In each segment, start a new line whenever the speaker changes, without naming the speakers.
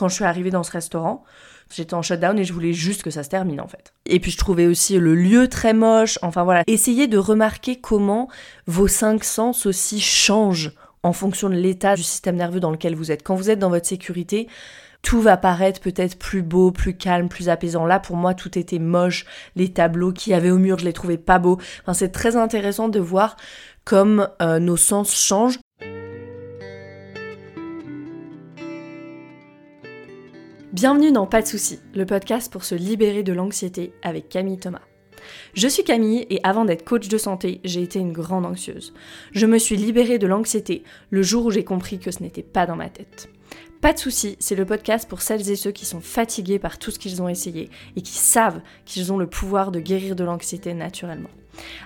quand je suis arrivée dans ce restaurant. J'étais en shutdown et je voulais juste que ça se termine en fait. Et puis je trouvais aussi le lieu très moche. Enfin voilà, essayez de remarquer comment vos cinq sens aussi changent en fonction de l'état du système nerveux dans lequel vous êtes. Quand vous êtes dans votre sécurité, tout va paraître peut-être plus beau, plus calme, plus apaisant. Là, pour moi, tout était moche. Les tableaux qu'il y avait au mur, je les trouvais pas beaux. Enfin, c'est très intéressant de voir comme euh, nos sens changent. Bienvenue dans Pas de soucis, le podcast pour se libérer de l'anxiété avec Camille Thomas. Je suis Camille et avant d'être coach de santé, j'ai été une grande anxieuse. Je me suis libérée de l'anxiété le jour où j'ai compris que ce n'était pas dans ma tête. Pas de soucis, c'est le podcast pour celles et ceux qui sont fatigués par tout ce qu'ils ont essayé et qui savent qu'ils ont le pouvoir de guérir de l'anxiété naturellement.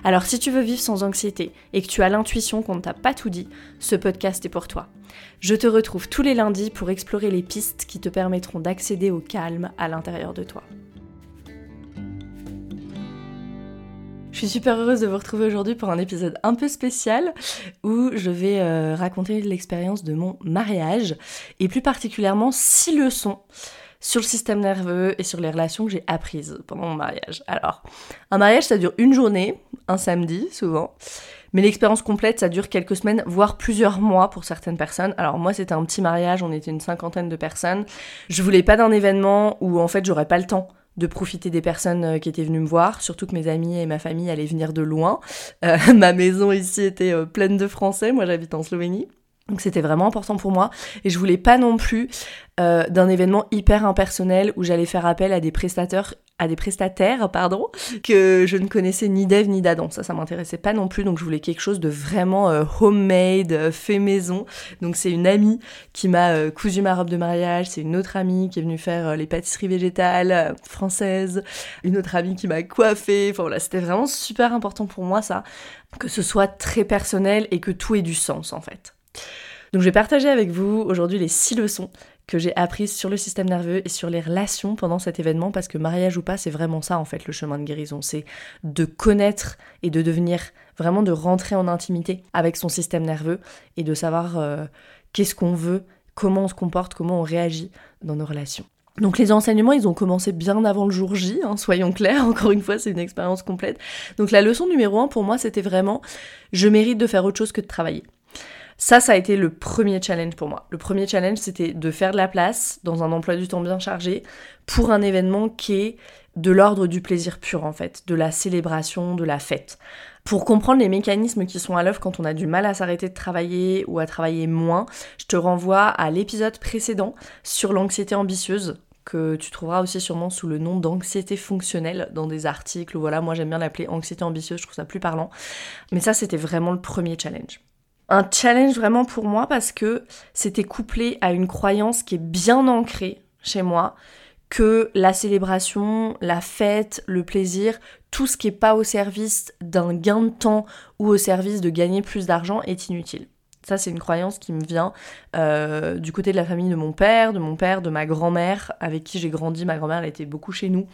Alors si tu veux vivre sans anxiété et que tu as l'intuition qu'on ne t'a pas tout dit, ce podcast est pour toi. Je te retrouve tous les lundis pour explorer les pistes qui te permettront d'accéder au calme à l'intérieur de toi. Je suis super heureuse de vous retrouver aujourd'hui pour un épisode un peu spécial où je vais euh, raconter l'expérience de mon mariage et plus particulièrement six leçons sur le système nerveux et sur les relations que j'ai apprises pendant mon mariage. Alors, un mariage ça dure une journée, un samedi souvent. Mais l'expérience complète, ça dure quelques semaines, voire plusieurs mois pour certaines personnes. Alors moi, c'était un petit mariage, on était une cinquantaine de personnes. Je voulais pas d'un événement où en fait j'aurais pas le temps de profiter des personnes euh, qui étaient venues me voir, surtout que mes amis et ma famille allaient venir de loin. Euh, ma maison ici était euh, pleine de Français, moi j'habite en Slovénie. Donc c'était vraiment important pour moi et je voulais pas non plus d'un événement hyper impersonnel où j'allais faire appel à des prestateurs à des prestataires, pardon, que je ne connaissais ni d'Ève ni d'Adam. Ça, ça m'intéressait pas non plus, donc je voulais quelque chose de vraiment euh, homemade, euh, fait maison. Donc c'est une amie qui m'a euh, cousu ma robe de mariage, c'est une autre amie qui est venue faire les pâtisseries végétales françaises, une autre amie qui m'a coiffée. Enfin voilà, c'était vraiment super important pour moi ça, que ce soit très personnel et que tout ait du sens en fait. Donc je vais partager avec vous aujourd'hui les six leçons que j'ai apprises sur le système nerveux et sur les relations pendant cet événement parce que mariage ou pas, c'est vraiment ça en fait le chemin de guérison, c'est de connaître et de devenir vraiment de rentrer en intimité avec son système nerveux et de savoir euh, qu'est-ce qu'on veut, comment on se comporte, comment on réagit dans nos relations. Donc les enseignements, ils ont commencé bien avant le jour J, hein, soyons clairs, encore une fois, c'est une expérience complète. Donc la leçon numéro un pour moi, c'était vraiment, je mérite de faire autre chose que de travailler. Ça, ça a été le premier challenge pour moi. Le premier challenge, c'était de faire de la place dans un emploi du temps bien chargé pour un événement qui est de l'ordre du plaisir pur en fait, de la célébration, de la fête. Pour comprendre les mécanismes qui sont à l'œuvre quand on a du mal à s'arrêter de travailler ou à travailler moins, je te renvoie à l'épisode précédent sur l'anxiété ambitieuse que tu trouveras aussi sûrement sous le nom d'anxiété fonctionnelle dans des articles. Voilà, moi j'aime bien l'appeler anxiété ambitieuse, je trouve ça plus parlant. Mais ça, c'était vraiment le premier challenge un challenge vraiment pour moi parce que c'était couplé à une croyance qui est bien ancrée chez moi que la célébration, la fête, le plaisir, tout ce qui n'est pas au service d'un gain de temps ou au service de gagner plus d'argent est inutile. Ça, c'est une croyance qui me vient euh, du côté de la famille de mon père, de mon père, de ma grand-mère, avec qui j'ai grandi. Ma grand-mère, était beaucoup chez nous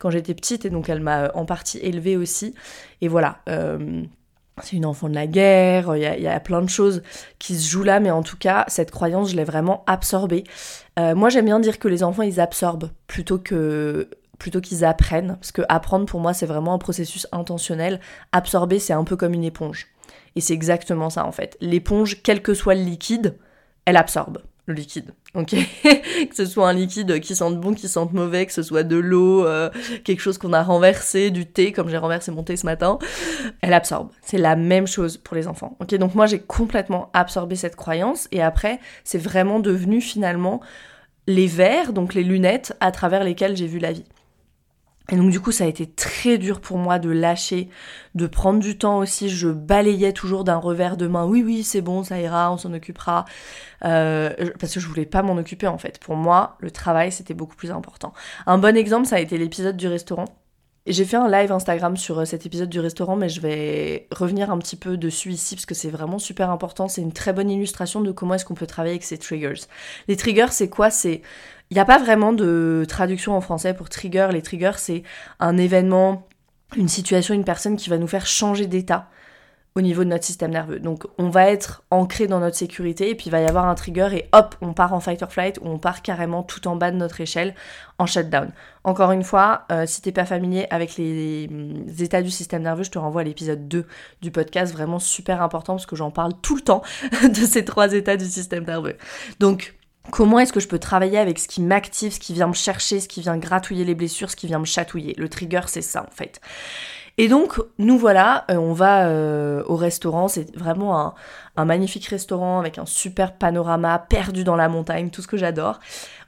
quand j'étais petite, et donc elle m'a en partie élevée aussi. Et voilà. Euh, c'est une enfant de la guerre, il y, a, plein de choses qui se jouent là, mais en tout cas, cette croyance, je l'ai vraiment absorbée. Euh, moi, j'aime bien dire que les enfants, ils absorbent plutôt que plutôt qu'ils apprennent, parce que apprendre pour moi, c'est vraiment un processus intentionnel. Absorber, c'est un peu comme une éponge. Et c'est exactement ça en fait. L'éponge, quel que soit le liquide, elle absorbe le liquide. Ok, que ce soit un liquide qui sente bon, qui sente mauvais, que ce soit de l'eau, euh, quelque chose qu'on a renversé, du thé, comme j'ai renversé mon thé ce matin, elle absorbe. C'est la même chose pour les enfants. Ok, donc moi j'ai complètement absorbé cette croyance et après c'est vraiment devenu finalement les verres, donc les lunettes à travers lesquelles j'ai vu la vie. Et donc du coup ça a été très dur pour moi de lâcher, de prendre du temps aussi, je balayais toujours d'un revers de main, oui oui c'est bon, ça ira, on s'en occupera, euh, parce que je voulais pas m'en occuper en fait. Pour moi le travail c'était beaucoup plus important. Un bon exemple ça a été l'épisode du restaurant. J'ai fait un live Instagram sur euh, cet épisode du restaurant, mais je vais revenir un petit peu dessus ici parce que c'est vraiment super important. C'est une très bonne illustration de comment est-ce qu'on peut travailler avec ces triggers. Les triggers, c'est quoi? C'est il n'y a pas vraiment de traduction en français pour trigger. Les triggers, c'est un événement, une situation, une personne qui va nous faire changer d'état au niveau de notre système nerveux. Donc on va être ancré dans notre sécurité et puis il va y avoir un trigger et hop, on part en fight or flight ou on part carrément tout en bas de notre échelle en shutdown. Encore une fois, euh, si t'es pas familier avec les, les, états du système nerveux, je te renvoie à l'épisode 2 du podcast, vraiment super important parce que j'en parle tout le temps de ces trois états du système nerveux. Donc Comment est-ce que je peux travailler avec ce qui m'active, ce qui vient me chercher, ce qui vient gratouiller les blessures, ce qui vient me chatouiller? Le trigger, c'est ça en fait. Et donc, nous voilà, euh, on va euh, au restaurant. C'est vraiment un, magnifique restaurant avec un super panorama, perdu dans la montagne, tout ce que j'adore.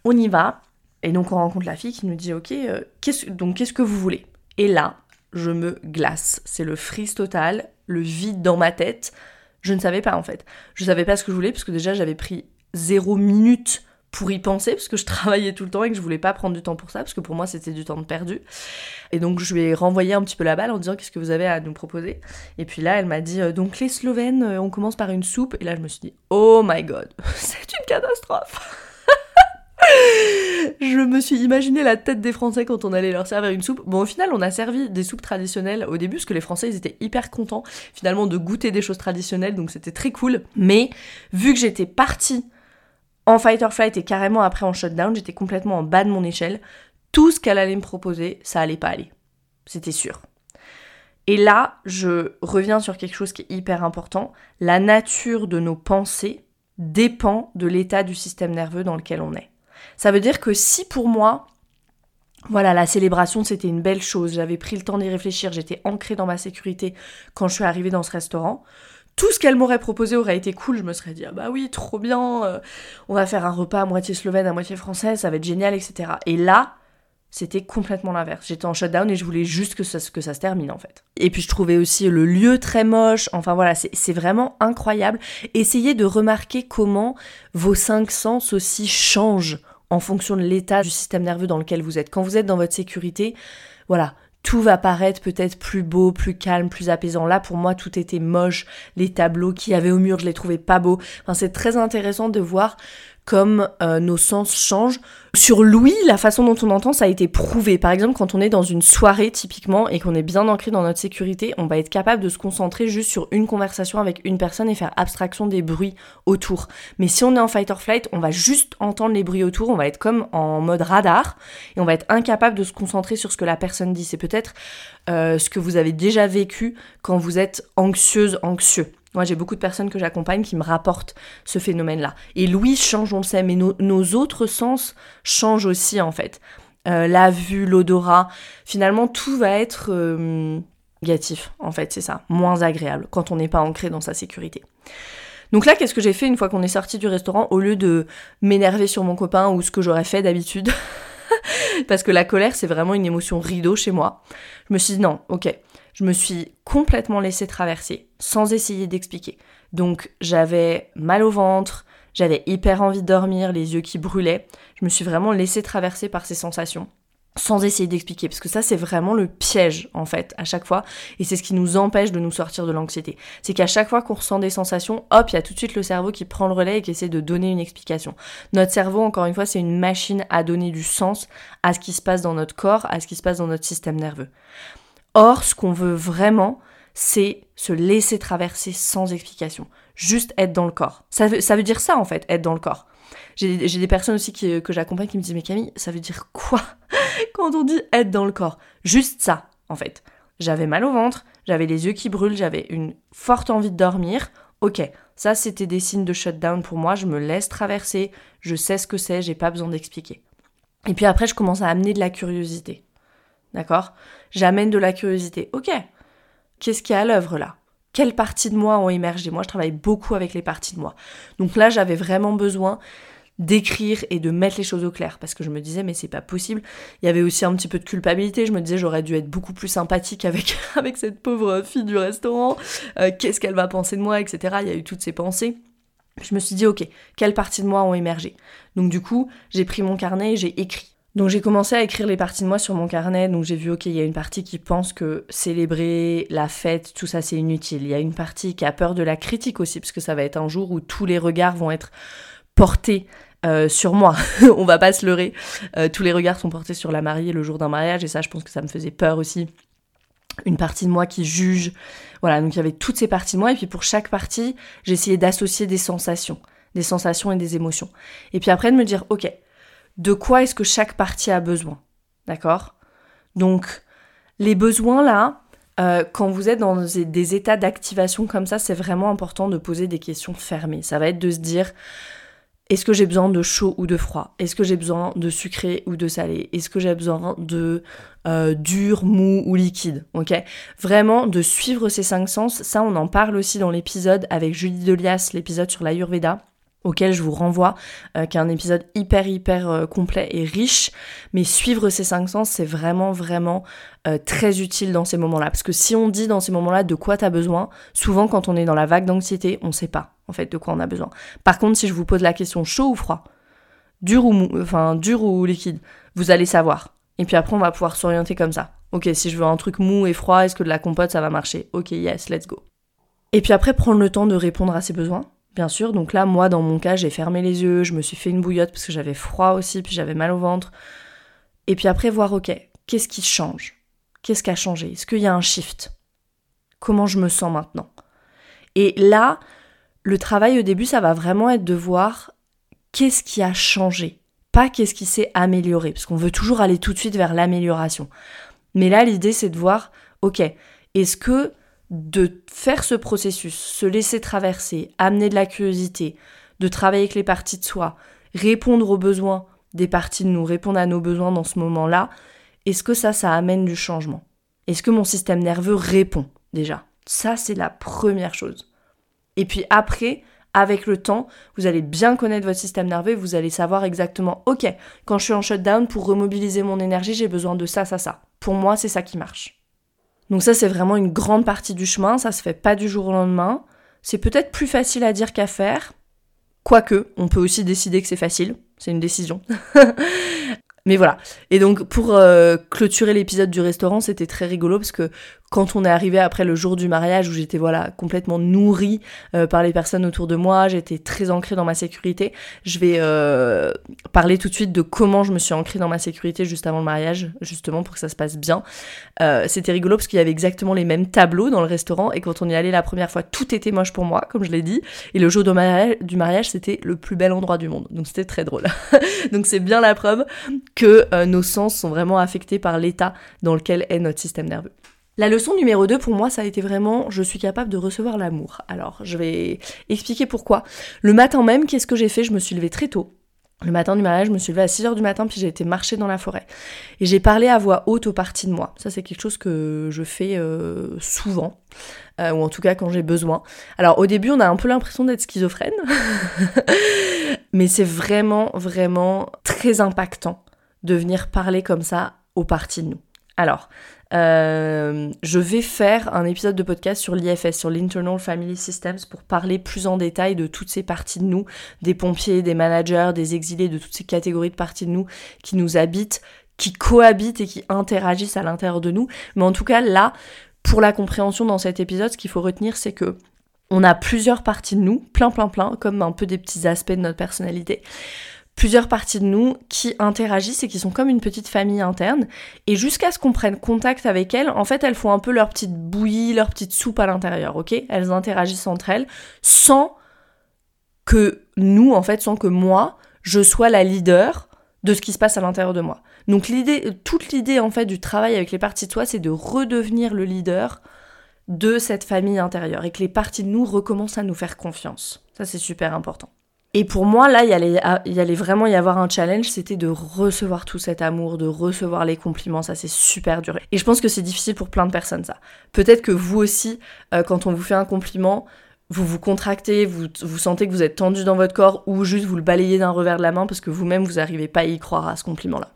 On y va. Et donc, on rencontre la fille qui nous dit Ok, euh, donc qu'est-ce que vous voulez? Et là, je me glace. C'est le freeze total, le vide dans ma tête. Je ne savais pas en fait. Je ne savais pas ce que je voulais parce que déjà, j'avais pris zéro minute pour y penser, parce que je travaillais tout le temps et que je voulais pas prendre du temps pour ça, parce que pour moi c'était du temps perdu. Et donc je lui ai renvoyé un petit peu la balle en disant qu'est-ce que vous avez à nous proposer? Et puis là elle m'a dit euh, donc les Slovènes, euh, on commence par une soupe. Et là je me suis dit oh my god, c'est une catastrophe. je me suis imaginé la tête des Français quand on allait leur servir une soupe. Bon, au final, on a servi des soupes traditionnelles au début, parce que les Français, ils étaient hyper contents, finalement, de goûter des choses traditionnelles, donc c'était très cool. Mais, vu que j'étais partie en fight or flight et carrément après en shutdown, j'étais complètement en bas de mon échelle. Tout ce qu'elle allait me proposer, ça allait pas aller. C'était sûr. Et là, je reviens sur quelque chose qui est hyper important. La nature de nos pensées dépend de l'état du système nerveux dans lequel on est. Ça veut dire que si pour moi, voilà, la célébration, c'était une belle chose, j'avais pris le temps d'y réfléchir, j'étais ancrée dans ma sécurité quand je suis arrivée dans ce restaurant, tout ce qu'elle m'aurait proposé aurait été cool, je me serais dit, ah bah oui, trop bien, euh, on va faire un repas à moitié slovène, à moitié français, ça va être génial, etc. Et là, c'était complètement l'inverse. J'étais en shutdown et je voulais juste que ça, que ça se termine en fait. Et puis je trouvais aussi le lieu très moche. Enfin voilà, c'est vraiment incroyable. Essayez de remarquer comment vos cinq sens aussi changent en fonction de l'état du système nerveux dans lequel vous êtes. Quand vous êtes dans votre sécurité, voilà, tout va paraître peut-être plus beau, plus calme, plus apaisant. Là, pour moi, tout était moche. Les tableaux qu'il y avait au mur, je les trouvais pas beaux. Enfin, c'est très intéressant de voir comme euh, nos sens changent. Sur l'ouïe, la façon dont on entend, ça a été prouvé. Par exemple, quand on est dans une soirée typiquement et qu'on est bien ancré dans notre sécurité, on va être capable de se concentrer juste sur une conversation avec une personne et faire abstraction des bruits autour. Mais si on est en fight or flight, on va juste entendre les bruits autour, on va être comme en mode radar et on va être incapable de se concentrer sur ce que la personne dit. C'est peut-être euh, ce que vous avez déjà vécu quand vous êtes anxieuse, anxieux. Moi, j'ai beaucoup de personnes que j'accompagne qui me rapportent ce phénomène-là. Et l'ouïe change, on le sait, mais nos autres sens changent aussi, en fait. Euh, la vue, l'odorat, finalement, tout va être euh, négatif, en fait, c'est ça. Moins agréable quand on n'est pas ancré dans sa sécurité. Donc là, qu'est-ce que j'ai fait une fois qu'on est sorti du restaurant? Au lieu de m'énerver sur mon copain ou ce que j'aurais fait d'habitude, parce que la colère, c'est vraiment une émotion rideau chez moi, je me suis dit non, ok, je me suis complètement laissée traverser sans essayer d'expliquer. Donc j'avais mal au ventre, j'avais hyper envie de dormir, les yeux qui brûlaient. Je me suis vraiment laissée traverser par ces sensations sans essayer d'expliquer, parce que ça c'est vraiment le piège en fait à chaque fois, et c'est ce qui nous empêche de nous sortir de l'anxiété. C'est qu'à chaque fois qu'on ressent des sensations, hop, il y a tout de suite le cerveau qui prend le relais et qui essaie de donner une explication. Notre cerveau, encore une fois, c'est une machine à donner du sens à ce qui se passe dans notre corps, à ce qui se passe dans notre système nerveux. Or, ce qu'on veut vraiment, c'est se laisser traverser sans explication. Juste être dans le corps. Ça veut, ça veut dire ça, en fait, être dans le corps. J'ai des personnes aussi qui, que j'accompagne qui me disent, mais Camille, ça veut dire quoi quand on dit être dans le corps? Juste ça, en fait. J'avais mal au ventre, j'avais les yeux qui brûlent, j'avais une forte envie de dormir. Ok, ça c'était des signes de shutdown pour moi, je me laisse traverser, je sais ce que c'est, j'ai pas besoin d'expliquer. Et puis après, je commence à amener de la curiosité. D'accord? J'amène de la curiosité. Ok, qu'est-ce qu'il y a à l'œuvre là? Quelles parties de moi ont émergé? Moi, je travaille beaucoup avec les parties de moi. Donc là, j'avais vraiment besoin d'écrire et de mettre les choses au clair. Parce que je me disais mais c'est pas possible. Il y avait aussi un petit peu de culpabilité. Je me disais j'aurais dû être beaucoup plus sympathique avec avec cette pauvre fille du restaurant. Euh, qu'est-ce qu'elle va penser de moi etc il y a eu toutes ces pensées. Je me suis dit ok quelles parties de moi ont émergé? Donc du coup j'ai pris mon carnet et j'ai écrit donc j'ai commencé à écrire les parties de moi sur mon carnet, donc j'ai vu ok il y a une partie qui pense que célébrer la fête, tout ça c'est inutile. Il y a une partie qui a peur de la critique aussi, parce que ça va être un jour où tous les regards vont être portés euh, sur moi. On va pas se leurrer. Euh, tous les regards sont portés sur la mariée le jour d'un mariage, et ça je pense que ça me faisait peur aussi. une partie de moi qui juge. Voilà, donc il y avait toutes ces parties de moi, et puis pour chaque partie, j'essayais d'associer des sensations, des sensations et des émotions. Et puis après de me dire, ok, de quoi est-ce que chaque partie a besoin D'accord? Donc, les besoins là, euh, quand vous êtes dans des états d'activation comme ça, c'est vraiment important de poser des questions fermées. Ça va être de se dire, est-ce que j'ai besoin de chaud ou de froid? Est-ce que j'ai besoin de sucré ou de salé? Est-ce que j'ai besoin de euh, dur, mou ou liquide? Ok? Vraiment de suivre ces cinq sens. Ça, on en parle aussi dans l'épisode avec Julie Delias, l'épisode sur l'Ayurveda auquel je vous renvoie, euh, qui est un épisode hyper hyper euh, complet et riche. Mais suivre ces cinq sens, c'est vraiment vraiment euh, très utile dans ces moments-là. Parce que si on dit dans ces moments-là de quoi tu as besoin, souvent quand on est dans la vague d'anxiété, on ne sait pas en fait de quoi on a besoin. Par contre, si je vous pose la question chaud ou froid, dur ou mou, enfin dur ou liquide, vous allez savoir. Et puis après, on va pouvoir s'orienter comme ça. Ok, si je veux un truc mou et froid, est-ce que de la compote ça va marcher? Ok, yes, let's go. Et puis après, prendre le temps de répondre à ses besoins bien sûr. Donc là, moi, dans mon cas, j'ai fermé les yeux, je me suis fait une bouillotte parce que j'avais froid aussi, puis j'avais mal au ventre. Et puis après, voir, ok, qu'est-ce qui change? Qu'est-ce qui a changé? Est-ce qu'il y a un shift? Comment je me sens maintenant? Et là, le travail au début, ça va vraiment être de voir qu'est-ce qui a changé, pas qu'est-ce qui s'est amélioré, parce qu'on veut toujours aller tout de suite vers l'amélioration. Mais là, l'idée, c'est de voir, ok, est-ce que de faire ce processus, se laisser traverser, amener de la curiosité, de travailler avec les parties de soi, répondre aux besoins des parties de nous, répondre à nos besoins dans ce moment-là, est-ce que ça, ça amène du changement? Est-ce que mon système nerveux répond déjà? Ça, c'est la première chose. Et puis après, avec le temps, vous allez bien connaître votre système nerveux vous allez savoir exactement, ok, quand je suis en shutdown, pour remobiliser mon énergie, j'ai besoin de ça, ça, ça. Pour moi, c'est ça qui marche. Donc ça, c'est vraiment une grande partie du chemin, ça se fait pas du jour au lendemain. C'est peut-être plus facile à dire qu'à faire, quoique, on peut aussi décider que c'est facile, c'est une décision. Mais voilà. Et donc pour euh, clôturer l'épisode du restaurant, c'était très rigolo parce que quand on est arrivé après le jour du mariage où j'étais voilà complètement nourrie euh, par les personnes autour de moi, j'étais très ancrée dans ma sécurité. Je vais euh, parler tout de suite de comment je me suis ancrée dans ma sécurité juste avant le mariage, justement pour que ça se passe bien. Euh, c'était rigolo parce qu'il y avait exactement les mêmes tableaux dans le restaurant et quand on y allait la première fois, tout était moche pour moi, comme je l'ai dit. Et le jour du mariage, du mariage c'était le plus bel endroit du monde. Donc c'était très drôle. donc c'est bien la preuve que nos sens sont vraiment affectés par l'état dans lequel est notre système nerveux. La leçon numéro 2 pour moi, ça a été vraiment je suis capable de recevoir l'amour. Alors, je vais expliquer pourquoi. Le matin même, qu'est-ce que j'ai fait? Je me suis levée très tôt. Le matin du mariage, je me suis levée à 6h du matin, puis j'ai été marcher dans la forêt. Et j'ai parlé à voix haute aux parties de moi. Ça, c'est quelque chose que je fais euh, souvent, euh, ou en tout cas quand j'ai besoin. Alors, au début, on a un peu l'impression d'être schizophrène, mais c'est vraiment, vraiment très impactant de venir parler comme ça aux parties de nous. Alors, euh, je vais faire un épisode de podcast sur l'IFS, sur l'Internal Family Systems, pour parler plus en détail de toutes ces parties de nous, des pompiers, des managers, des exilés, de toutes ces catégories de parties de nous qui nous habitent, qui cohabitent et qui interagissent à l'intérieur de nous. Mais en tout cas, là, pour la compréhension dans cet épisode, ce qu'il faut retenir, c'est que on a plusieurs parties de nous, plein plein plein, comme un peu des petits aspects de notre personnalité plusieurs parties de nous qui interagissent et qui sont comme une petite famille interne. Et jusqu'à ce qu'on prenne contact avec elles, en fait, elles font un peu leur petite bouillie, leur petite soupe à l'intérieur, ok? Elles interagissent entre elles sans que nous, en fait, sans que moi, je sois la leader de ce qui se passe à l'intérieur de moi. Donc l'idée, toute l'idée en fait du travail avec les parties de soi, c'est de redevenir le leader de cette famille intérieure et que les parties de nous recommencent à nous faire confiance. Ça c'est super important. Et pour moi, là, il il allait vraiment y avoir un challenge, c'était de recevoir tout cet amour, de recevoir les compliments, ça c'est super dur. Et je pense que c'est difficile pour plein de personnes, ça. Peut-être que vous aussi, euh, quand on vous fait un compliment, vous vous contractez, vous, vous sentez que vous êtes tendu dans votre corps, ou juste vous le balayez d'un revers de la main parce que vous-même, vous n'arrivez pas à y croire à ce compliment-là.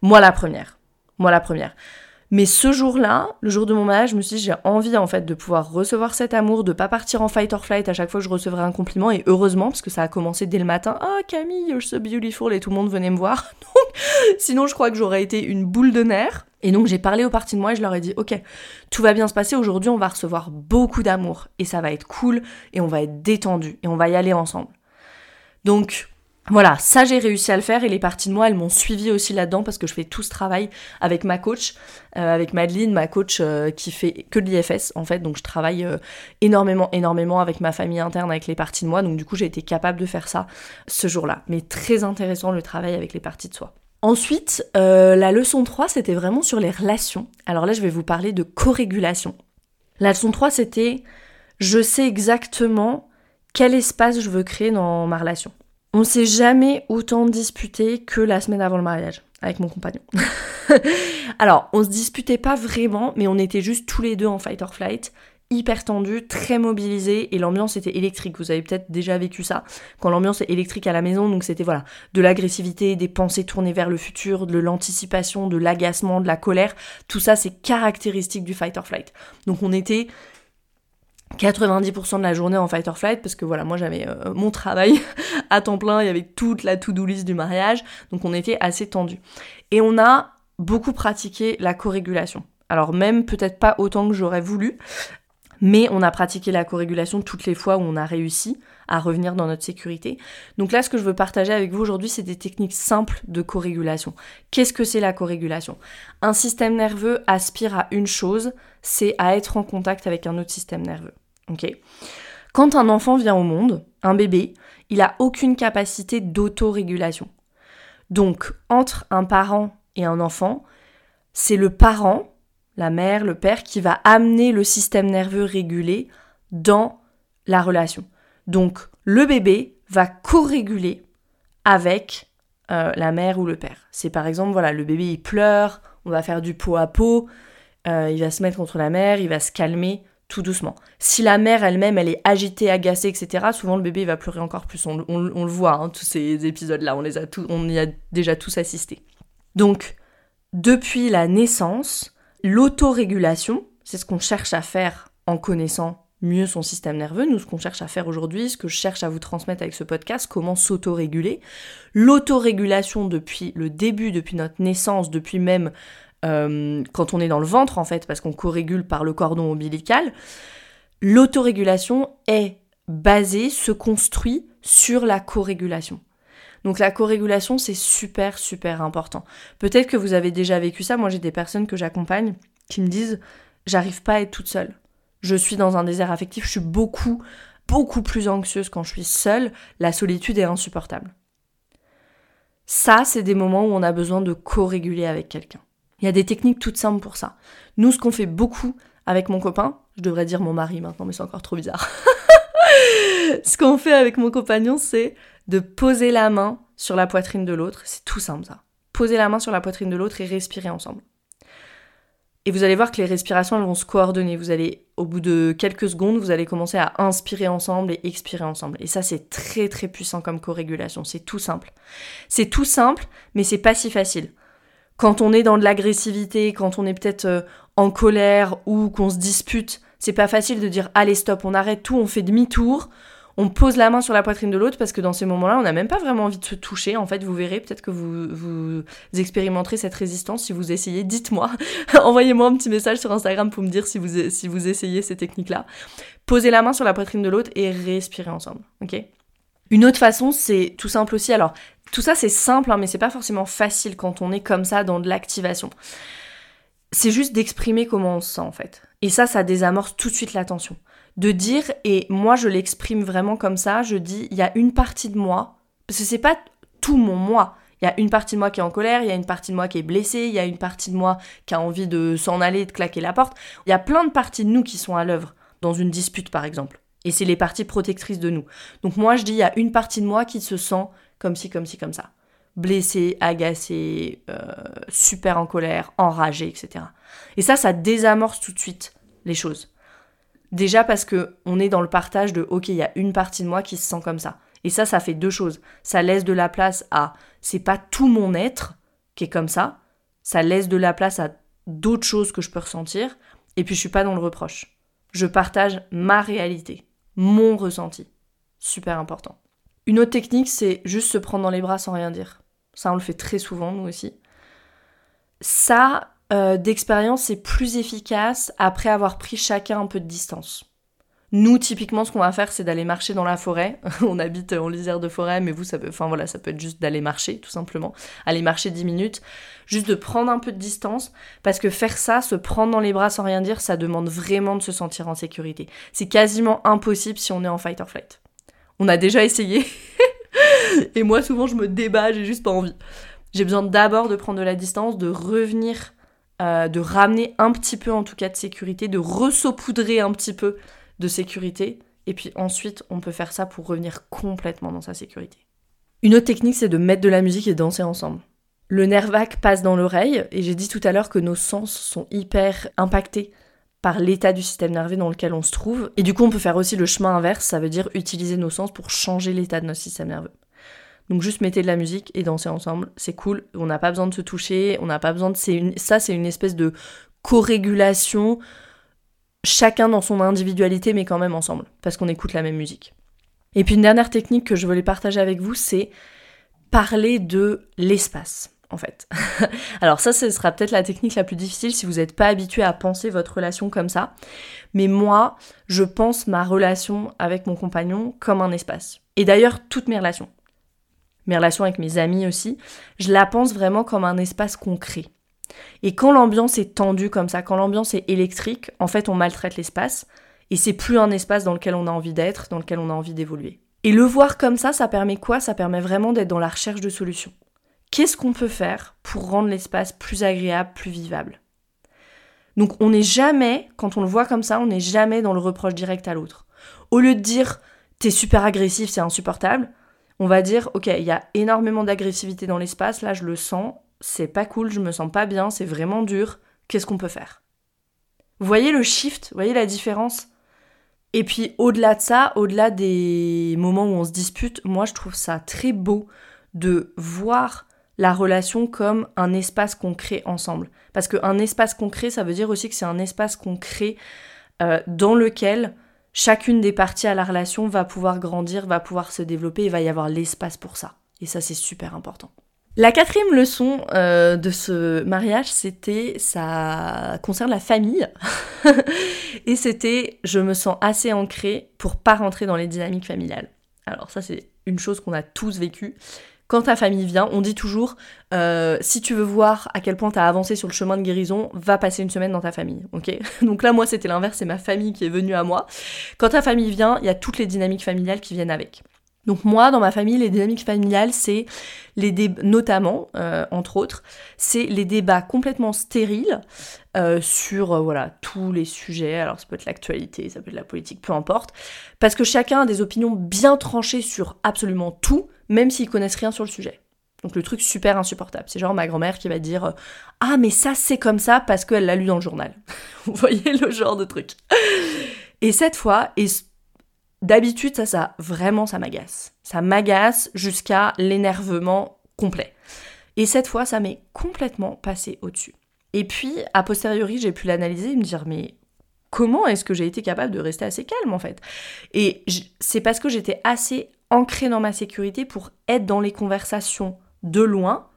Moi, la première. Moi, la première. Mais ce jour-là, le jour de mon mariage, je me suis dit, j'ai envie en fait de pouvoir recevoir cet amour, de pas partir en fight or flight à chaque fois que je recevrai un compliment. Et heureusement, parce que ça a commencé dès le matin, ah Camille, you're so beautiful, et tout le monde venait me voir. sinon, je crois que j'aurais été une boule de nerfs. Et donc, j'ai parlé aux parties de moi et je leur ai dit, ok, tout va bien se passer. Aujourd'hui, on va recevoir beaucoup d'amour et ça va être cool et on va être détendu et on va y aller ensemble. Donc, Voilà, ça j'ai réussi à le faire et les parties de moi, elles m'ont suivi aussi là-dedans parce que je fais tout ce travail avec ma coach, euh, avec Madeline, ma coach euh, qui fait que de l'IFS en fait, donc je travaille euh, énormément, énormément avec ma famille interne, avec les parties de moi, donc du coup j'ai été capable de faire ça ce jour-là. Mais très intéressant le travail avec les parties de soi. Ensuite, la leçon 3, c'était vraiment sur les relations. Alors là, je vais vous parler de co-régulation. La leçon 3, c'était je sais exactement quel espace je veux créer dans ma relation. On s'est jamais autant disputé que la semaine avant le mariage avec mon compagnon. Alors, on se disputait pas vraiment, mais on était juste tous les deux en fight or flight, hyper tendu, très mobilisé et l'ambiance était électrique. Vous avez peut-être déjà vécu ça quand l'ambiance est électrique à la maison, donc c'était voilà, de l'agressivité, des pensées tournées vers le futur, de l'anticipation, de l'agacement, de la colère. Tout ça, c'est caractéristique du fight or flight. Donc on était 90% de la journée en fight or flight parce que voilà, moi j'avais euh, mon travail à temps plein, il y avait toute la to-do list du mariage, donc on était assez tendu. Et on a beaucoup pratiqué la co-régulation. Alors même peut-être pas autant que j'aurais voulu, mais on a pratiqué la co-régulation toutes les fois où on a réussi à revenir dans notre sécurité. Donc là, ce que je veux partager avec vous aujourd'hui, c'est des techniques simples de co-régulation. Qu'est-ce que c'est la co-régulation? Un système nerveux aspire à une chose, c'est à être en contact avec un autre système nerveux. Quand un enfant vient au monde, un bébé, il a aucune capacité d'autorégulation. Donc, entre un parent et un enfant, c'est le parent, la mère, le père, qui va amener le système nerveux régulé dans la relation. Donc, le bébé va co-réguler avec euh, la mère ou le père. C'est par exemple, voilà, le bébé il pleure, on va faire du pot à pot, euh, il va se mettre contre la mère, il va se calmer tout doucement. Si la mère elle-même, elle est agitée, agacée, etc., souvent le bébé va pleurer encore plus. On, le voit, hein, tous ces épisodes-là, on, on y a déjà tous assisté. Donc, depuis la naissance, l'autorégulation, c'est ce qu'on cherche à faire en connaissant mieux son système nerveux. Nous, ce qu'on cherche à faire aujourd'hui, ce que je cherche à vous transmettre avec ce podcast, comment s'autoréguler. L'autorégulation depuis le début, depuis notre naissance, depuis même euh, quand on est dans le ventre en fait, parce qu'on co-régule par le cordon ombilical, l'autorégulation est basée, se construit sur la co-régulation. Donc la co-régulation, c'est super, super important. Peut-être que vous avez déjà vécu ça. Moi, j'ai des personnes que j'accompagne qui me disent J'arrive pas à être toute seule. Je suis dans un désert affectif, je suis beaucoup, beaucoup plus anxieuse quand je suis seule. La solitude est insupportable. Ça, c'est des moments où on a besoin de co-réguler avec quelqu'un. Il y a des techniques toutes simples pour ça. Nous, ce qu'on fait beaucoup avec mon copain, je devrais dire mon mari maintenant, mais c'est encore trop bizarre. ce qu'on fait avec mon compagnon, c'est de poser la main sur la poitrine de l'autre. C'est tout simple ça. Poser la main sur la poitrine de l'autre et respirer ensemble. Et vous allez voir que les respirations elles vont se coordonner. Vous allez, au bout de quelques secondes, vous allez commencer à inspirer ensemble et expirer ensemble. Et ça, c'est très très puissant comme co-régulation. C'est tout simple. C'est tout simple, mais c'est pas si facile quand on est dans de l'agressivité, quand on est peut-être euh, en colère ou qu'on se dispute, c'est pas facile de dire allez stop, on arrête tout, on fait demi-tour, on pose la main sur la poitrine de l'autre parce que dans ces moments-là, on n'a même pas vraiment envie de se toucher. En fait, vous verrez, peut-être que vous, vous expérimenterez cette résistance si vous essayez. Dites-moi, envoyez-moi un petit message sur Instagram pour me dire si vous, si vous essayez ces techniques-là. Posez la main sur la poitrine de l'autre et respirez ensemble, ok? Une autre façon, c'est tout simple aussi. Alors, tout ça, c'est simple, hein, mais c'est pas forcément facile quand on est comme ça dans de l'activation. C'est juste d'exprimer comment on se sent en fait. Et ça, ça désamorce tout de suite l'attention. De dire, et moi je l'exprime vraiment comme ça, je dis, il y a une partie de moi, parce que c'est pas tout mon moi. Il y a une partie de moi qui est en colère, il y a une partie de moi qui est blessée, il y a une partie de moi qui a envie de s'en aller, de claquer la porte. Il y a plein de parties de nous qui sont à l'œuvre, dans une dispute par exemple. Et c'est les parties protectrices de nous. Donc moi je dis, il y a une partie de moi qui se sent comme ci, comme ci, comme ça. Blessé, agacé, euh, super en colère, enragé, etc. Et ça, ça désamorce tout de suite les choses. Déjà parce que on est dans le partage de ok, il y a une partie de moi qui se sent comme ça. Et ça, ça fait deux choses. Ça laisse de la place à c'est pas tout mon être qui est comme ça. Ça laisse de la place à d'autres choses que je peux ressentir. Et puis je suis pas dans le reproche. Je partage ma réalité, mon ressenti. Super important. Une autre technique, c'est juste se prendre dans les bras sans rien dire. Ça, on le fait très souvent, nous aussi. Ça, euh, d'expérience, c'est plus efficace après avoir pris chacun un peu de distance. Nous, typiquement, ce qu'on va faire, c'est d'aller marcher dans la forêt. on habite en lisière de forêt, mais vous, ça peut, enfin voilà, ça peut être juste d'aller marcher, tout simplement. Aller marcher 10 minutes, juste de prendre un peu de distance, parce que faire ça, se prendre dans les bras sans rien dire, ça demande vraiment de se sentir en sécurité. C'est quasiment impossible si on est en fight or flight. On a déjà essayé, et moi, souvent, je me débat, j'ai juste pas envie. J'ai besoin d'abord de prendre de la distance, de revenir, euh, de ramener un petit peu, en tout cas, de sécurité, de ressaupouder un petit peu de sécurité. Et puis ensuite, on peut faire ça pour revenir complètement dans sa sécurité. Une autre technique, c'est de mettre de la musique et danser ensemble. Le nerf vague passe dans l'oreille, et j'ai dit tout à l'heure que nos sens sont hyper impactés par l'état du système nerveux dans lequel on se trouve. Et du coup, on peut faire aussi le chemin inverse, ça veut dire utiliser nos sens pour changer l'état de notre système nerveux. Donc juste mettez de la musique et dansez ensemble, c'est cool. On n'a pas besoin de se toucher, on n'a pas besoin de... Ça, c'est une espèce de co-régulation chacun dans son individualité, mais quand même ensemble, parce qu'on écoute la même musique. Et puis une dernière technique que je voulais partager avec vous, c'est parler de l'espace, en fait. Alors ça, ce sera peut-être la technique la plus difficile si vous n'êtes pas habitué à penser votre relation comme ça. Mais moi, je pense ma relation avec mon compagnon comme un espace. Et d'ailleurs, toutes mes relations. Mes relations avec mes amis aussi, je la pense vraiment comme un espace concret. Et quand l'ambiance est tendue comme ça, quand l'ambiance est électrique, en fait, on maltraite l'espace. Et c'est plus un espace dans lequel on a envie d'être, dans lequel on a envie d'évoluer. Et le voir comme ça, ça permet quoi? Ça permet vraiment d'être dans la recherche de solutions. Qu'est-ce qu'on peut faire pour rendre l'espace plus agréable, plus vivable? Donc on n'est jamais, quand on le voit comme ça, on n'est jamais dans le reproche direct à l'autre. Au lieu de dire t'es super agressif, c'est insupportable, on va dire ok, il y a énormément d'agressivité dans l'espace, là je le sens, c'est pas cool, je me sens pas bien, c'est vraiment dur, qu'est-ce qu'on peut faire? Vous voyez le shift, vous voyez la différence? Et puis au-delà de ça, au-delà des moments où on se dispute, moi je trouve ça très beau de voir la relation comme un espace qu'on crée ensemble. Parce qu'un espace concret, ça veut dire aussi que c'est un espace qu'on crée euh, dans lequel chacune des parties à la relation va pouvoir grandir, va pouvoir se développer, il va y avoir l'espace pour ça. Et ça, c'est super important. La quatrième leçon euh, de ce mariage, c'était, ça concerne la famille. et c'était, je me sens assez ancrée pour pas rentrer dans les dynamiques familiales. Alors ça, c'est une chose qu'on a tous vécue. Quand ta famille vient, on dit toujours, euh, si tu veux voir à quel point tu as avancé sur le chemin de guérison, va passer une semaine dans ta famille, ok Donc là, moi, c'était l'inverse, c'est ma famille qui est venue à moi. Quand ta famille vient, il y a toutes les dynamiques familiales qui viennent avec. Donc moi, dans ma famille, les dynamiques familiales, c'est les débats, notamment, euh, entre autres, c'est les débats complètement stériles euh, sur voilà tous les sujets. Alors ça peut être l'actualité, ça peut être la politique, peu importe, parce que chacun a des opinions bien tranchées sur absolument tout, même s'ils connaissent rien sur le sujet. Donc le truc super insupportable. C'est genre ma grand-mère qui va dire Ah mais ça c'est comme ça parce qu'elle l'a lu dans le journal. Vous voyez le genre de truc. Et cette fois, et D'habitude, ça, ça, vraiment, ça m'agace. Ça m'agace jusqu'à l'énervement complet. Et cette fois, ça m'est complètement passé au-dessus. Et puis, a posteriori, j'ai pu l'analyser et me dire, mais comment est-ce que j'ai été capable de rester assez calme, en fait? Et c'est parce que j'étais assez ancrée dans ma sécurité pour être dans les conversations de loin,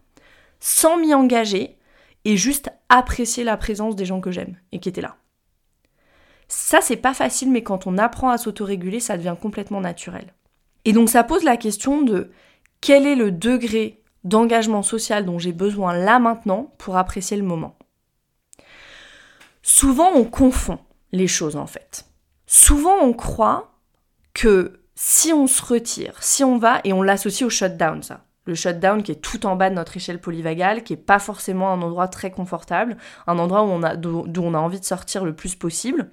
sans m'y engager, et juste apprécier la présence des gens que j'aime et qui étaient là. Ça, c'est pas facile, mais quand on apprend à s'autoréguler, ça devient complètement naturel. Et donc ça pose la question de quel est le degré d'engagement social dont j'ai besoin là maintenant pour apprécier le moment. Souvent, on confond les choses en fait. Souvent, on croit que si on se retire, si on va, et on l'associe au shutdown, ça. Le shutdown qui est tout en bas de notre échelle polyvagale, qui est pas forcément un endroit très confortable, un endroit on d'où on a envie de sortir le plus possible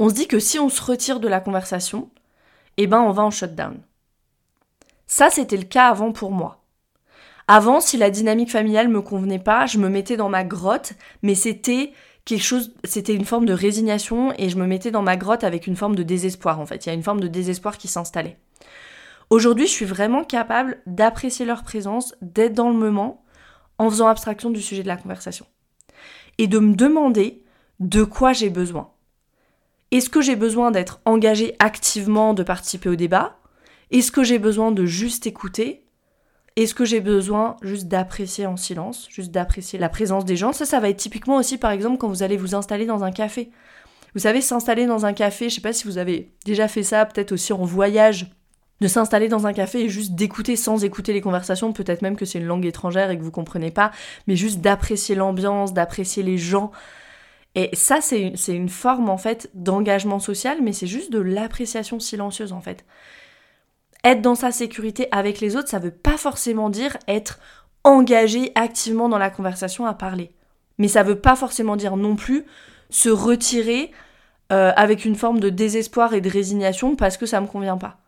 on se dit que si on se retire de la conversation, eh ben on va en shutdown. Ça, c'était le cas avant pour moi. Avant, si la dynamique familiale me convenait pas, je me mettais dans ma grotte, mais c'était quelque chose, c'était une forme de résignation et je me mettais dans ma grotte avec une forme de désespoir en fait. Il y a une forme de désespoir qui s'installait. Aujourd'hui, je suis vraiment capable d'apprécier leur présence, d'être dans le moment, en faisant abstraction du sujet de la conversation. Et de me demander de quoi j'ai besoin. Est-ce que j'ai besoin d'être engagé activement, de participer au débat? Est-ce que j'ai besoin de juste écouter? Est-ce que j'ai besoin juste d'apprécier en silence, juste d'apprécier la présence des gens Ça, ça va être typiquement aussi, par exemple, quand vous allez vous installer dans un café. Vous savez, s'installer dans un café, je sais pas si vous avez déjà fait ça, peut-être aussi en voyage, de s'installer dans un café et juste d'écouter sans écouter les conversations, peut-être même que c'est une langue étrangère et que vous comprenez pas, mais juste d'apprécier l'ambiance, d'apprécier les gens. Et ça, c'est une forme en fait d'engagement social, mais c'est juste de l'appréciation silencieuse en fait. Être dans sa sécurité avec les autres, ça veut pas forcément dire être engagé activement dans la conversation à parler. Mais ça veut pas forcément dire non plus se retirer euh, avec une forme de désespoir et de résignation parce que ça me convient pas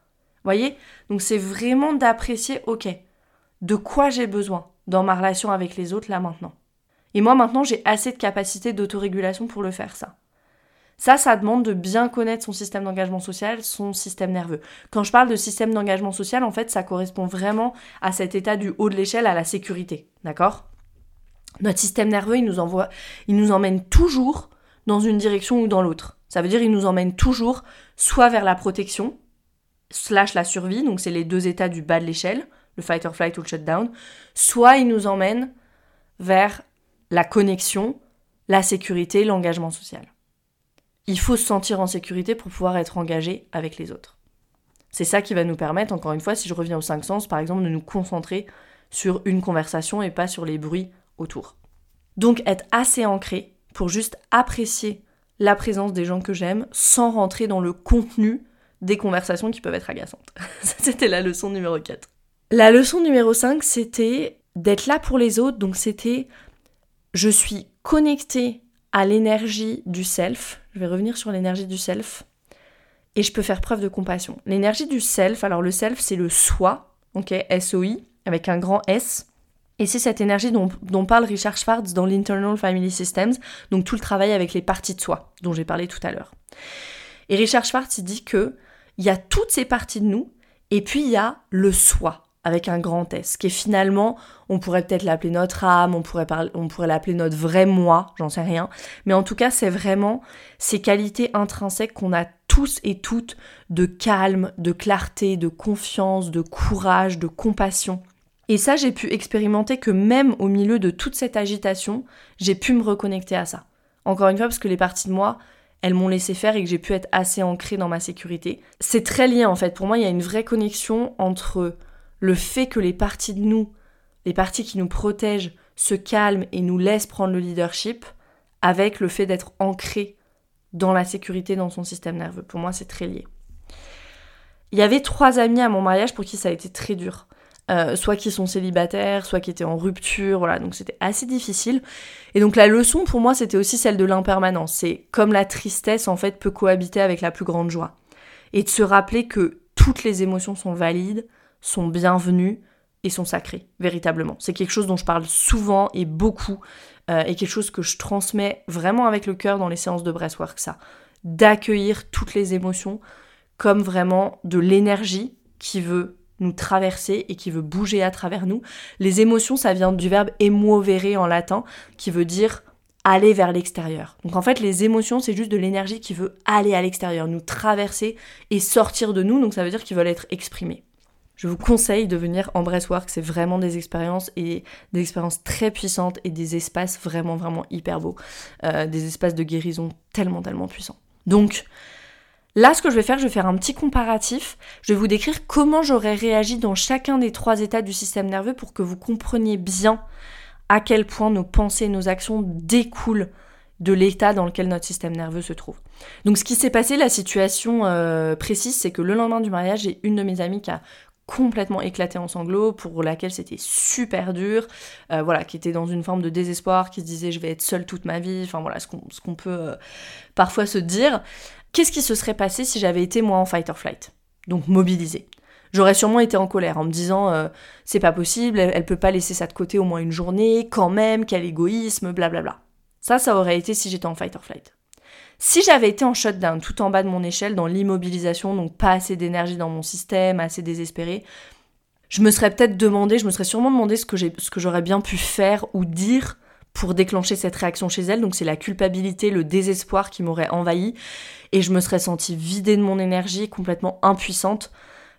voyez? Donc c'est vraiment d'apprécier, ok, de quoi j'ai besoin dans ma relation avec les autres là maintenant. Et moi maintenant j'ai assez de capacité d'autorégulation pour le faire ça. Ça, ça demande de bien connaître son système d'engagement social, son système nerveux. Quand je parle de système d'engagement social, en fait, ça correspond vraiment à cet état du haut de l'échelle, à la sécurité. D'accord? Notre système nerveux, il nous envoie, il nous emmène toujours dans une direction ou dans l'autre. Ça veut dire il nous emmène toujours soit vers la protection, slash la survie, donc c'est les deux états du bas de l'échelle, le fight or flight ou le shutdown, soit il nous emmène vers la connexion, la sécurité, l'engagement social. Il faut se sentir en sécurité pour pouvoir être engagé avec les autres. C'est ça qui va nous permettre, encore une fois, si je reviens aux cinq sens, par exemple, de nous concentrer sur une conversation et pas sur les bruits autour. Donc être assez ancré pour juste apprécier la présence des gens que j'aime sans rentrer dans le contenu des conversations qui peuvent être agaçantes. c'était la leçon numéro 4. La leçon numéro 5, c'était d'être là pour les autres. Donc c'était je suis connectée à l'énergie du self. Je vais revenir sur l'énergie du self. Et je peux faire preuve de compassion. L'énergie du self, alors le self, c'est le soi, ok, S-O-I, avec un grand S. Et c'est cette énergie dont, parle Richard Schwartz dans l'Internal Family Systems, donc tout le travail avec les parties de soi, dont j'ai parlé tout à l'heure. Et Richard Schwartz, il dit que il y a toutes ces parties de nous, et puis il y a le soi, avec un grand S, qui est finalement, on pourrait peut-être l'appeler notre âme, on pourrait, pourrait l'appeler notre vrai moi, j'en sais rien, mais en tout cas, c'est vraiment ces qualités intrinsèques qu'on a tous et toutes de calme, de clarté, de confiance, de courage, de compassion. Et ça, j'ai pu expérimenter que même au milieu de toute cette agitation, j'ai pu me reconnecter à ça. Encore une fois, parce que les parties de moi, elles m'ont laissé faire et que j'ai pu être assez ancrée dans ma sécurité. C'est très lié en fait. Pour moi, il y a une vraie connexion entre le fait que les parties de nous, les parties qui nous protègent, se calment et nous laissent prendre le leadership, avec le fait d'être ancré dans la sécurité dans son système nerveux. Pour moi, c'est très lié. Il y avait trois amis à mon mariage pour qui ça a été très dur. Euh, soit qui sont célibataires, soit qui étaient en rupture, voilà, donc c'était assez difficile. Et donc la leçon pour moi c'était aussi celle de l'impermanence, c'est comme la tristesse en fait peut cohabiter avec la plus grande joie. Et de se rappeler que toutes les émotions sont valides, sont bienvenues et sont sacrées, véritablement. C'est quelque chose dont je parle souvent et beaucoup, euh, et quelque chose que je transmets vraiment avec le cœur dans les séances de breathwork, ça. D'accueillir toutes les émotions comme vraiment de l'énergie qui veut nous traverser et qui veut bouger à travers nous. Les émotions, ça vient du verbe emuovere en latin, qui veut dire aller vers l'extérieur. Donc en fait, les émotions, c'est juste de l'énergie qui veut aller à l'extérieur, nous traverser et sortir de nous, donc ça veut dire qu'ils veulent être exprimés. Je vous conseille de venir en Breathwork, c'est vraiment des expériences et des expériences très puissantes et des espaces vraiment vraiment hyper beaux, euh, des espaces de guérison tellement tellement puissants. Donc Là, ce que je vais faire, je vais faire un petit comparatif. Je vais vous décrire comment j'aurais réagi dans chacun des trois états du système nerveux pour que vous compreniez bien à quel point nos pensées nos actions découlent de l'état dans lequel notre système nerveux se trouve. Donc ce qui s'est passé, la situation euh, précise, c'est que le lendemain du mariage, j'ai une de mes amies qui a complètement éclaté en sanglots, pour laquelle c'était super dur, euh, voilà, qui était dans une forme de désespoir, qui se disait je vais être seule toute ma vie, enfin voilà, ce qu'on peut euh, parfois se dire. Qu'est-ce qui se serait passé si j'avais été moi en fight or flight? Donc mobilisée. J'aurais sûrement été en colère en me disant euh, c'est pas possible, elle, peut pas laisser ça de côté au moins une journée, quand même, quel égoïsme, blablabla. Ça, ça aurait été si j'étais en fight or flight. Si j'avais été en shutdown, tout en bas de mon échelle, dans l'immobilisation, donc pas assez d'énergie dans mon système, assez désespéré, je me serais peut-être demandé, je me serais sûrement demandé ce que, j'aurais bien pu faire ou dire pour déclencher cette réaction chez elle. Donc c'est la culpabilité, le désespoir qui m'aurait envahi et je me serais sentie vidée de mon énergie, complètement impuissante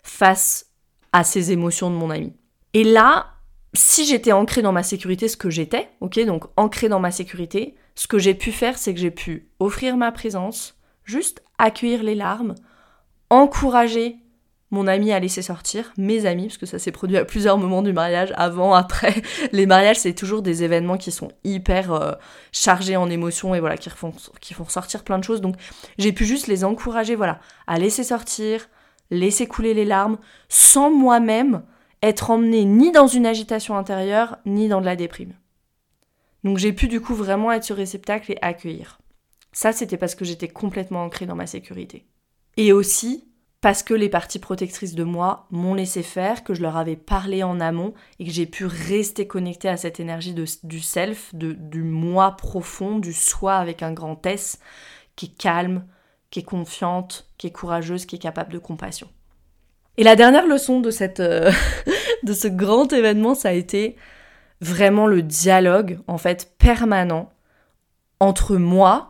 face à ces émotions de mon ami. Et là, si j'étais ancrée dans ma sécurité, ce que j'étais, ok, donc ancrée dans ma sécurité, ce que j'ai pu faire, c'est que j'ai pu offrir ma présence, juste accueillir les larmes, encourager mon ami à laisser sortir, mes amis, parce que ça s'est produit à plusieurs moments du mariage, avant, après. Les mariages, c'est toujours des événements qui sont hyper euh, chargés en émotions et voilà, qui font, qui font sortir plein de choses. Donc j'ai pu juste les encourager, voilà, à laisser sortir, laisser couler les larmes, sans moi-même être emmenée ni dans une agitation intérieure, ni dans de la déprime. Donc j'ai pu du coup vraiment être sur réceptacle et accueillir. Ça, c'était parce que j'étais complètement ancrée dans ma sécurité. Et aussi parce que les parties protectrices de moi m'ont laissé faire, que je leur avais parlé en amont et que j'ai pu rester connectée à cette énergie du self, du moi profond, du soi avec un grand S, qui est calme, qui est confiante, qui est courageuse, qui est capable de compassion. Et la dernière leçon de, cette, euh, de ce grand événement, ça a été vraiment le dialogue, en fait, permanent entre moi,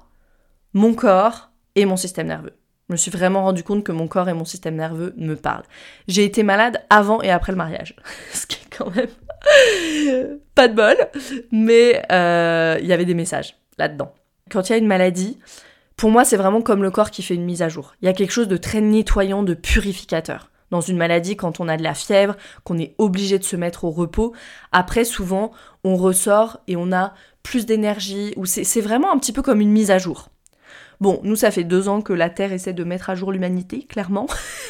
mon corps et mon système nerveux. Je me suis vraiment rendu compte que mon corps et mon système nerveux me parlent. J'ai été malade avant et après le mariage, ce qui est quand même pas de bol, mais euh, il y avait des messages là-dedans. Quand il y a une maladie, pour moi, c'est vraiment comme le corps qui fait une mise à jour. Il y a quelque chose de très nettoyant, de purificateur. Dans une maladie, quand on a de la fièvre, qu'on est obligé de se mettre au repos, après, souvent, on ressort et on a plus d'énergie, ou c'est vraiment un petit peu comme une mise à jour. Bon, nous, ça fait deux ans que la Terre essaie de mettre à jour l'humanité, clairement.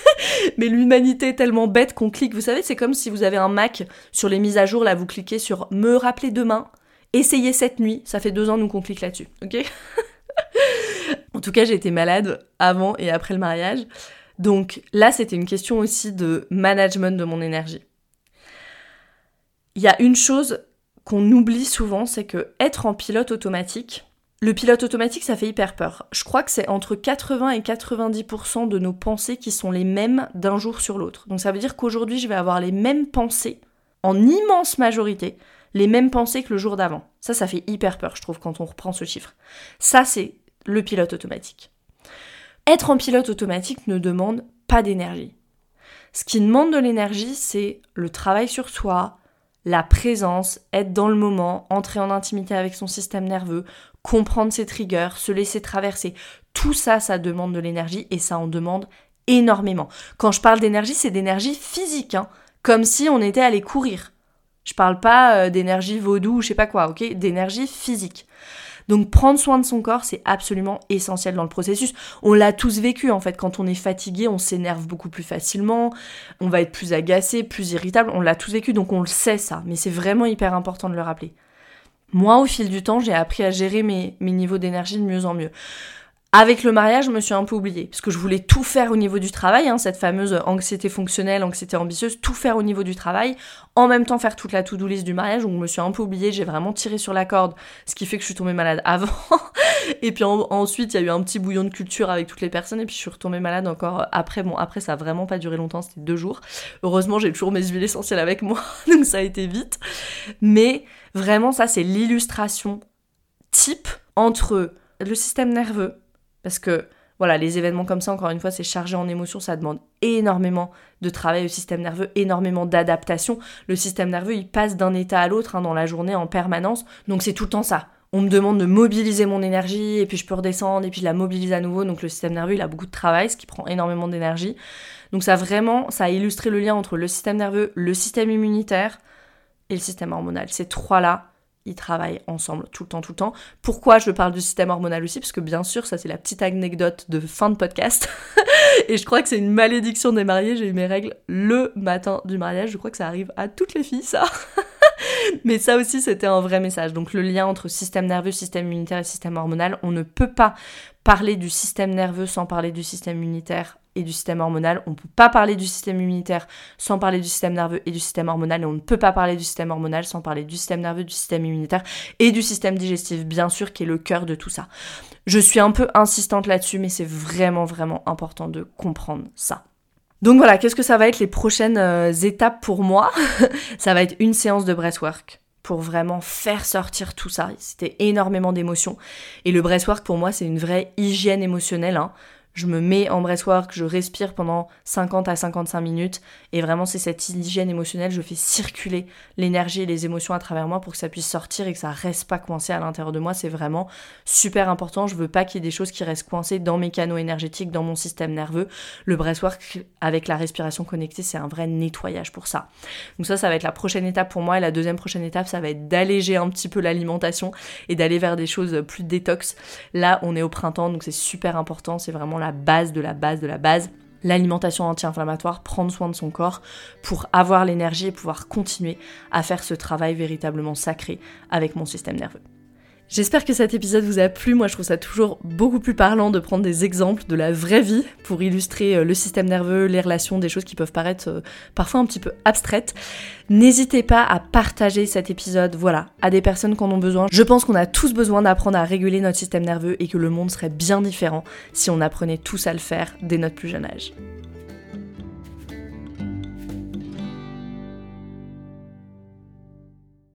Mais l'humanité est tellement bête qu'on clique. Vous savez, c'est comme si vous avez un Mac sur les mises à jour, là, vous cliquez sur me rappeler demain, essayez cette nuit. Ça fait deux ans, nous, qu'on clique là-dessus, ok? En tout cas, j'ai été malade avant et après le mariage. Donc là, c'était une question aussi de management de mon énergie. Il y a une chose qu'on oublie souvent, c'est que être en pilote automatique, le pilote automatique, ça fait hyper peur. Je crois que c'est entre 80 et 90% de nos pensées qui sont les mêmes d'un jour sur l'autre. Donc ça veut dire qu'aujourd'hui, je vais avoir les mêmes pensées, en immense majorité, les mêmes pensées que le jour d'avant. Ça, ça fait hyper peur, je trouve, quand on reprend ce chiffre. Ça, c'est le pilote automatique. Être en pilote automatique ne demande pas d'énergie. Ce qui demande de l'énergie, c'est le travail sur soi, la présence, être dans le moment, entrer en intimité avec son système nerveux, comprendre ses triggers, se laisser traverser. Tout ça, ça demande de l'énergie et ça en demande énormément. Quand je parle d'énergie, c'est d'énergie physique, hein, comme si on était allé courir. Je parle pas euh, d'énergie vaudou ou je sais pas quoi, ok? D'énergie physique. Donc prendre soin de son corps, c'est absolument essentiel dans le processus. On l'a tous vécu en fait, quand on est fatigué, on s'énerve beaucoup plus facilement, on va être plus agacé, plus irritable, on l'a tous vécu, donc on le sait ça, mais c'est vraiment hyper important de le rappeler. Moi, au fil du temps, j'ai appris à gérer mes, niveaux d'énergie de mieux en mieux. Avec le mariage, je me suis un peu oubliée, parce que je voulais tout faire au niveau du travail, hein, cette fameuse anxiété fonctionnelle, anxiété ambitieuse, tout faire au niveau du travail, en même temps faire toute la to-do list du mariage, donc je me suis un peu oubliée, j'ai vraiment tiré sur la corde, ce qui fait que je suis tombée malade avant, et puis ensuite il y a eu un petit bouillon de culture avec toutes les personnes, et puis je suis retombée malade encore après, bon après ça a vraiment pas duré longtemps, c'était deux jours, heureusement j'ai toujours mes huiles essentielles avec moi, donc ça a été vite, mais vraiment ça c'est l'illustration type entre le système nerveux, parce que voilà, les événements comme ça, encore une fois, c'est chargé en émotions, ça demande énormément de travail au système nerveux, énormément d'adaptation. Le système nerveux, il passe d'un état à l'autre hein, dans la journée en permanence, donc c'est tout le temps ça. On me demande de mobiliser mon énergie, et puis je peux redescendre, et puis je la mobilise à nouveau, donc le système nerveux, il a beaucoup de travail, ce qui prend énormément d'énergie. Donc ça vraiment, ça a illustré le lien entre le système nerveux, le système immunitaire et le système hormonal. Ces trois-là, ils travaillent ensemble tout le temps, tout le temps. Pourquoi je parle du système hormonal aussi? Parce que bien sûr, ça c'est la petite anecdote de fin de podcast. et je crois que c'est une malédiction des mariés. J'ai eu mes règles le matin du mariage. Je crois que ça arrive à toutes les filles, ça. Mais ça aussi, c'était un vrai message. Donc le lien entre système nerveux, système immunitaire et système hormonal, on ne peut pas parler du système nerveux sans parler du système immunitaire et du système hormonal. On ne peut pas parler du système immunitaire sans parler du système nerveux et du système hormonal. Et on ne peut pas parler du système hormonal sans parler du système nerveux, du système immunitaire et du système digestif, bien sûr, qui est le cœur de tout ça. Je suis un peu insistante là-dessus, mais c'est vraiment, vraiment important de comprendre ça. Donc voilà, qu'est-ce que ça va être les prochaines euh, étapes pour moi? Ça va être une séance de breathwork pour vraiment faire sortir tout ça. C'était énormément d'émotions. Et le breathwork, pour moi, c'est une vraie hygiène émotionnelle. Hein je me mets en breathwork, je respire pendant 50 à 55 minutes et vraiment c'est cette hygiène émotionnelle, je fais circuler l'énergie et les émotions à travers moi pour que ça puisse sortir et que ça reste pas coincé à l'intérieur de moi, c'est vraiment super important. Je veux pas qu'il y ait des choses qui restent coincées dans mes canaux énergétiques, dans mon système nerveux. Le breathwork avec la respiration connectée, c'est un vrai nettoyage pour ça. Donc ça ça va être la prochaine étape pour moi et la deuxième prochaine étape, ça va être d'alléger un petit peu l'alimentation et d'aller vers des choses plus détox. Là, on est au printemps donc c'est super important, c'est vraiment la base de la base de la base l'alimentation anti-inflammatoire, prendre soin de son corps pour avoir l'énergie et pouvoir continuer à faire ce travail véritablement sacré avec mon système nerveux. J'espère que cet épisode vous a plu. Moi, je trouve ça toujours beaucoup plus parlant de prendre des exemples de la vraie vie pour illustrer euh, le système nerveux, les relations, des choses qui peuvent paraître euh, parfois un petit peu abstraites. N'hésitez pas à partager cet épisode, voilà, à des personnes qui en ont besoin. Je pense qu'on a tous besoin d'apprendre à réguler notre système nerveux et que le monde serait bien différent si on apprenait tous à le faire dès notre plus jeune âge.